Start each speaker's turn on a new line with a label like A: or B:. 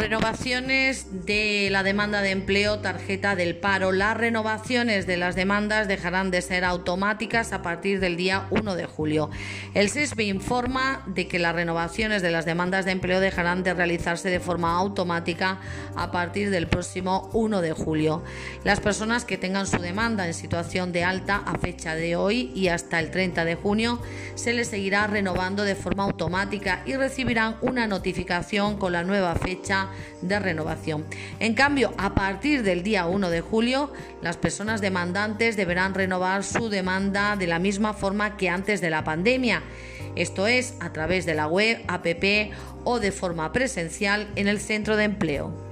A: renovaciones de la demanda de empleo, tarjeta del paro. Las renovaciones de las demandas dejarán de ser automáticas a partir del día 1 de julio. El SESB informa de que las renovaciones de las demandas de empleo dejarán de realizarse de forma automática a partir del próximo 1 de julio. Las personas que tengan su demanda en situación de alta a fecha de hoy y hasta el 30 de junio se les seguirá renovando de forma automática y recibirán una notificación con la nueva fecha de renovación. En cambio, a partir del día 1 de julio, las personas demandantes deberán renovar su demanda de la misma forma que antes de la pandemia. Esto es a través de la web, app o de forma presencial en el centro de empleo.